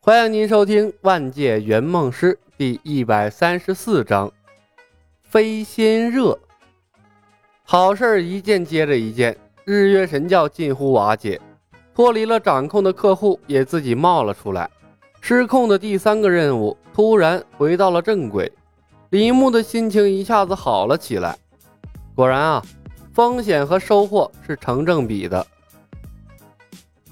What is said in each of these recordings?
欢迎您收听《万界圆梦师》第一百三十四章《飞仙热》。好事一件接着一件，日月神教近乎瓦解，脱离了掌控的客户也自己冒了出来，失控的第三个任务突然回到了正轨，李牧的心情一下子好了起来。果然啊，风险和收获是成正比的。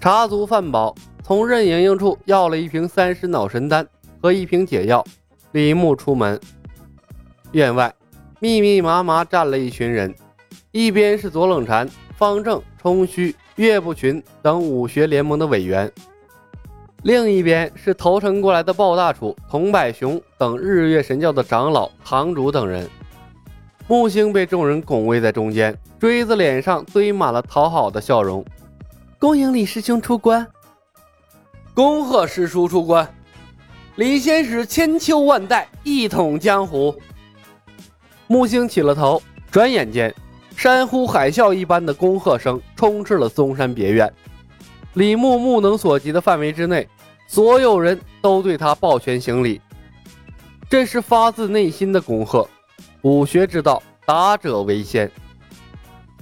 茶足饭饱。从任盈盈处要了一瓶三尸脑神丹和一瓶解药，李牧出门。院外密密麻麻站了一群人，一边是左冷禅、方正、冲虚、岳不群等武学联盟的委员，另一边是投诚过来的鲍大楚、童百雄等日月神教的长老、堂主等人。木星被众人拱卫在中间，锥子脸上堆满了讨好的笑容。恭迎李师兄出关。恭贺师叔出关，李仙使千秋万代一统江湖。木星起了头，转眼间，山呼海啸一般的恭贺声充斥了嵩山别院。李牧目能所及的范围之内，所有人都对他抱拳行礼，这是发自内心的恭贺。武学之道，达者为先。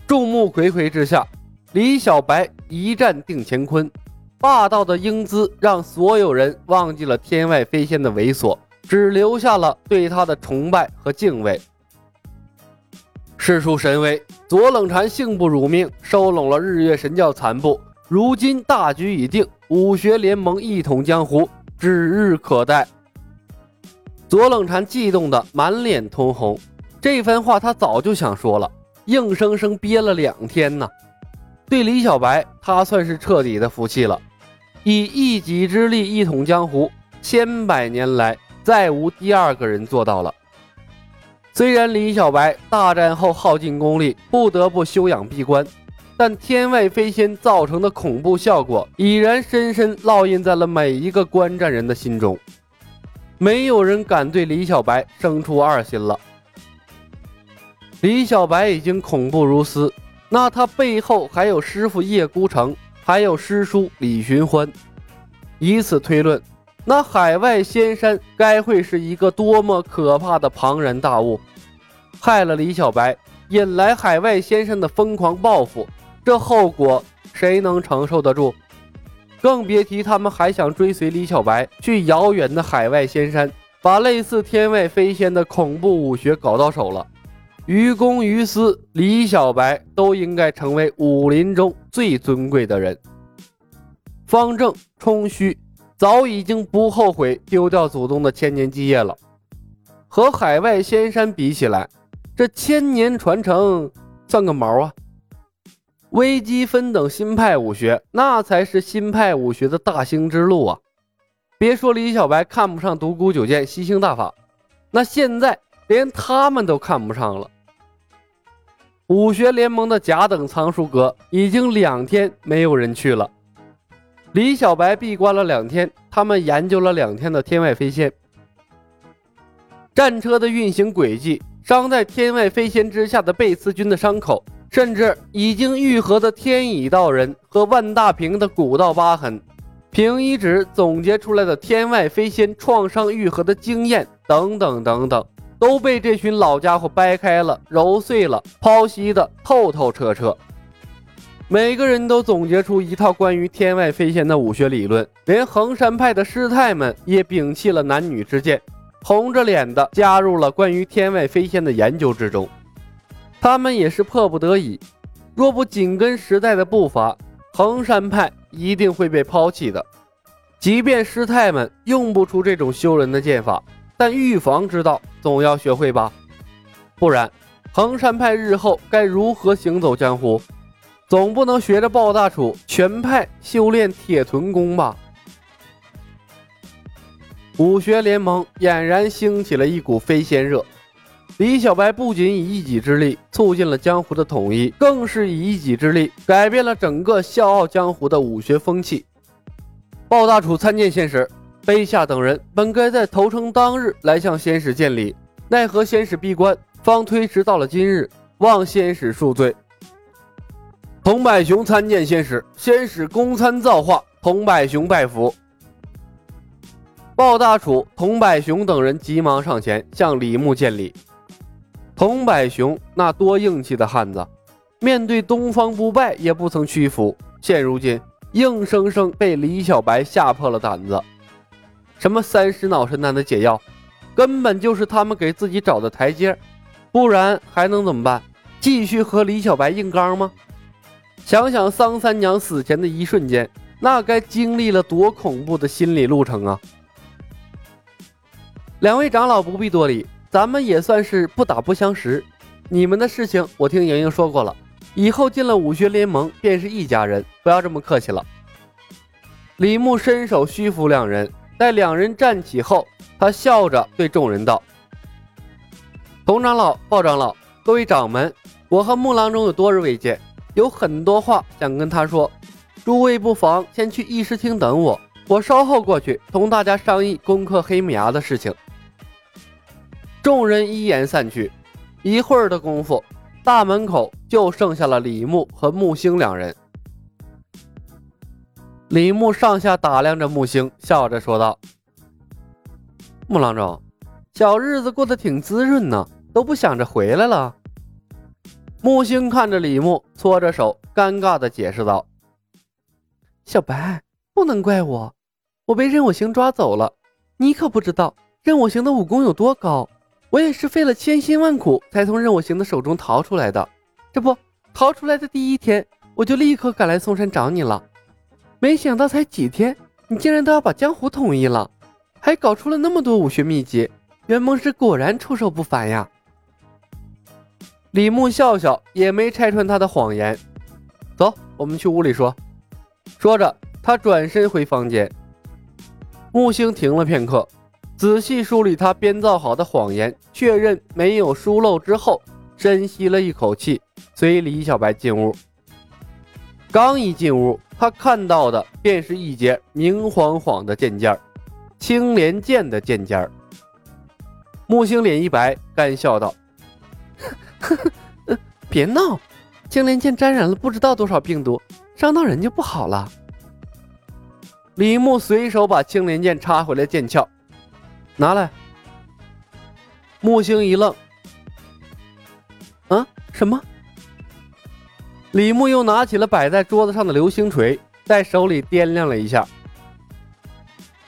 众目睽睽之下，李小白一战定乾坤。霸道的英姿让所有人忘记了天外飞仙的猥琐，只留下了对他的崇拜和敬畏。世出神威，左冷禅幸不辱命，收拢了日月神教残部。如今大局已定，武学联盟一统江湖指日可待。左冷禅激动得满脸通红，这番话他早就想说了，硬生生憋了两天呢。对李小白，他算是彻底的服气了。以一己之力一统江湖，千百年来再无第二个人做到了。虽然李小白大战后耗尽功力，不得不休养闭关，但天外飞仙造成的恐怖效果已然深深烙印在了每一个观战人的心中。没有人敢对李小白生出二心了。李小白已经恐怖如斯，那他背后还有师傅叶孤城。还有师叔李寻欢，以此推论，那海外仙山该会是一个多么可怕的庞然大物，害了李小白，引来海外仙山的疯狂报复，这后果谁能承受得住？更别提他们还想追随李小白去遥远的海外仙山，把类似天外飞仙的恐怖武学搞到手了。于公于私，李小白都应该成为武林中最尊贵的人。方正、冲虚早已经不后悔丢掉祖宗的千年基业了。和海外仙山比起来，这千年传承算个毛啊！微积分等新派武学，那才是新派武学的大兴之路啊！别说李小白看不上独孤九剑、吸星大法，那现在连他们都看不上了。武学联盟的甲等藏书阁已经两天没有人去了。李小白闭关了两天，他们研究了两天的天外飞仙战车的运行轨迹，伤在天外飞仙之下的贝斯军的伤口，甚至已经愈合的天乙道人和万大平的古道疤痕，平一指总结出来的天外飞仙创伤愈合的经验，等等等等。都被这群老家伙掰开了、揉碎了、剖析的透透彻彻。每个人都总结出一套关于天外飞仙的武学理论，连衡山派的师太们也摒弃了男女之见，红着脸的加入了关于天外飞仙的研究之中。他们也是迫不得已，若不紧跟时代的步伐，衡山派一定会被抛弃的。即便师太们用不出这种修人的剑法。但预防之道总要学会吧，不然衡山派日后该如何行走江湖？总不能学着鲍大楚全派修炼铁臀功吧？武学联盟俨然兴起了一股飞仙热。李小白不仅以一己之力促进了江湖的统一，更是以一己之力改变了整个笑傲江湖的武学风气。鲍大楚参见现实。卑下等人本该在投诚当日来向仙使见礼，奈何仙使闭关，方推迟到了今日，望仙使恕罪。童百雄参见仙使，仙使公参造化，童百雄拜服。鲍大楚、童百雄等人急忙上前向李牧见礼。童百雄那多硬气的汉子，面对东方不败也不曾屈服，现如今硬生生被李小白吓破了胆子。什么三十脑神丹的解药，根本就是他们给自己找的台阶，不然还能怎么办？继续和李小白硬刚吗？想想桑三娘死前的一瞬间，那该经历了多恐怖的心理路程啊！两位长老不必多礼，咱们也算是不打不相识。你们的事情我听莹莹说过了，以后进了武学联盟便是一家人，不要这么客气了。李牧伸手虚扶两人，待两人站起后，他笑着对众人道：“童长老、鲍长老，各位掌门，我和木郎中有多日未见，有很多话想跟他说，诸位不妨先去议事厅等我，我稍后过去同大家商议攻克黑木崖的事情。”众人一言散去，一会儿的功夫，大门口就剩下了李牧和木星两人。李牧上下打量着木星，笑着说道：“木郎中，小日子过得挺滋润呢，都不想着回来了。”木星看着李牧，搓着手，尴尬的解释道：“小白，不能怪我，我被任我行抓走了。你可不知道任我行的武功有多高。”我也是费了千辛万苦才从任我行的手中逃出来的，这不逃出来的第一天，我就立刻赶来嵩山找你了。没想到才几天，你竟然都要把江湖统一了，还搞出了那么多武学秘籍，元梦师果然出手不凡呀！李牧笑笑，也没拆穿他的谎言。走，我们去屋里说。说着，他转身回房间。木星停了片刻。仔细梳理他编造好的谎言，确认没有疏漏之后，深吸了一口气，随李小白进屋。刚一进屋，他看到的便是一截明晃晃的剑尖青莲剑的剑尖木星脸一白，干笑道：“呵呵，别闹，青莲剑沾染了不知道多少病毒，伤到人就不好了。”李牧随手把青莲剑插回了剑鞘。拿来。木星一愣，啊，什么？李牧又拿起了摆在桌子上的流星锤，在手里掂量了一下。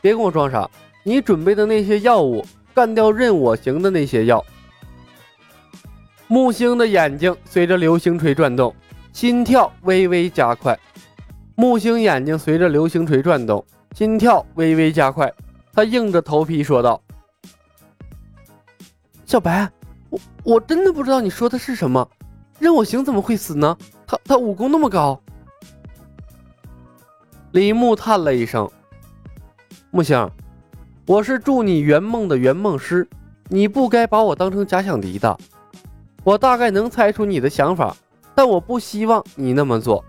别跟我装傻，你准备的那些药物，干掉任我行的那些药。木星的眼睛随着流星锤转动，心跳微微加快。木星眼睛随着流星锤转动，心跳微微加快。他硬着头皮说道：“小白，我我真的不知道你说的是什么。任我行怎么会死呢？他他武功那么高。”李牧叹了一声：“木星，我是助你圆梦的圆梦师，你不该把我当成假想敌的。我大概能猜出你的想法，但我不希望你那么做。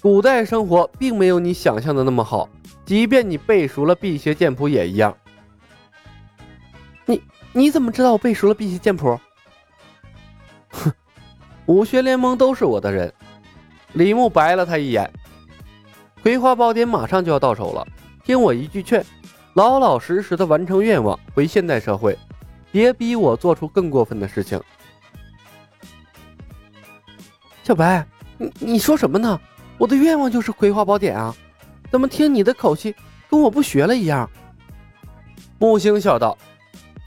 古代生活并没有你想象的那么好。”即便你背熟了辟邪剑谱也一样。你你怎么知道我背熟了辟邪剑谱？哼，武学联盟都是我的人。李牧白了他一眼。葵花宝典马上就要到手了，听我一句劝，老老实实的完成愿望，回现代社会，别逼我做出更过分的事情。小白，你你说什么呢？我的愿望就是葵花宝典啊！怎么听你的口气跟我不学了一样？木星笑道：“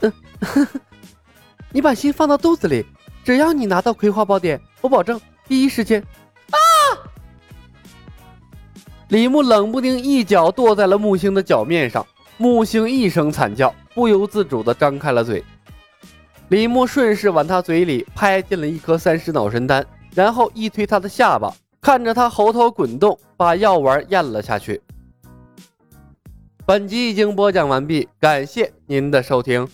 嗯，你把心放到肚子里，只要你拿到葵花宝典，我保证第一时间。”李牧冷不丁一脚跺在了木星的脚面上，木星一声惨叫，不由自主的张开了嘴。李牧顺势往他嘴里拍进了一颗三尸脑神丹，然后一推他的下巴。看着他喉头滚动，把药丸咽了下去。本集已经播讲完毕，感谢您的收听。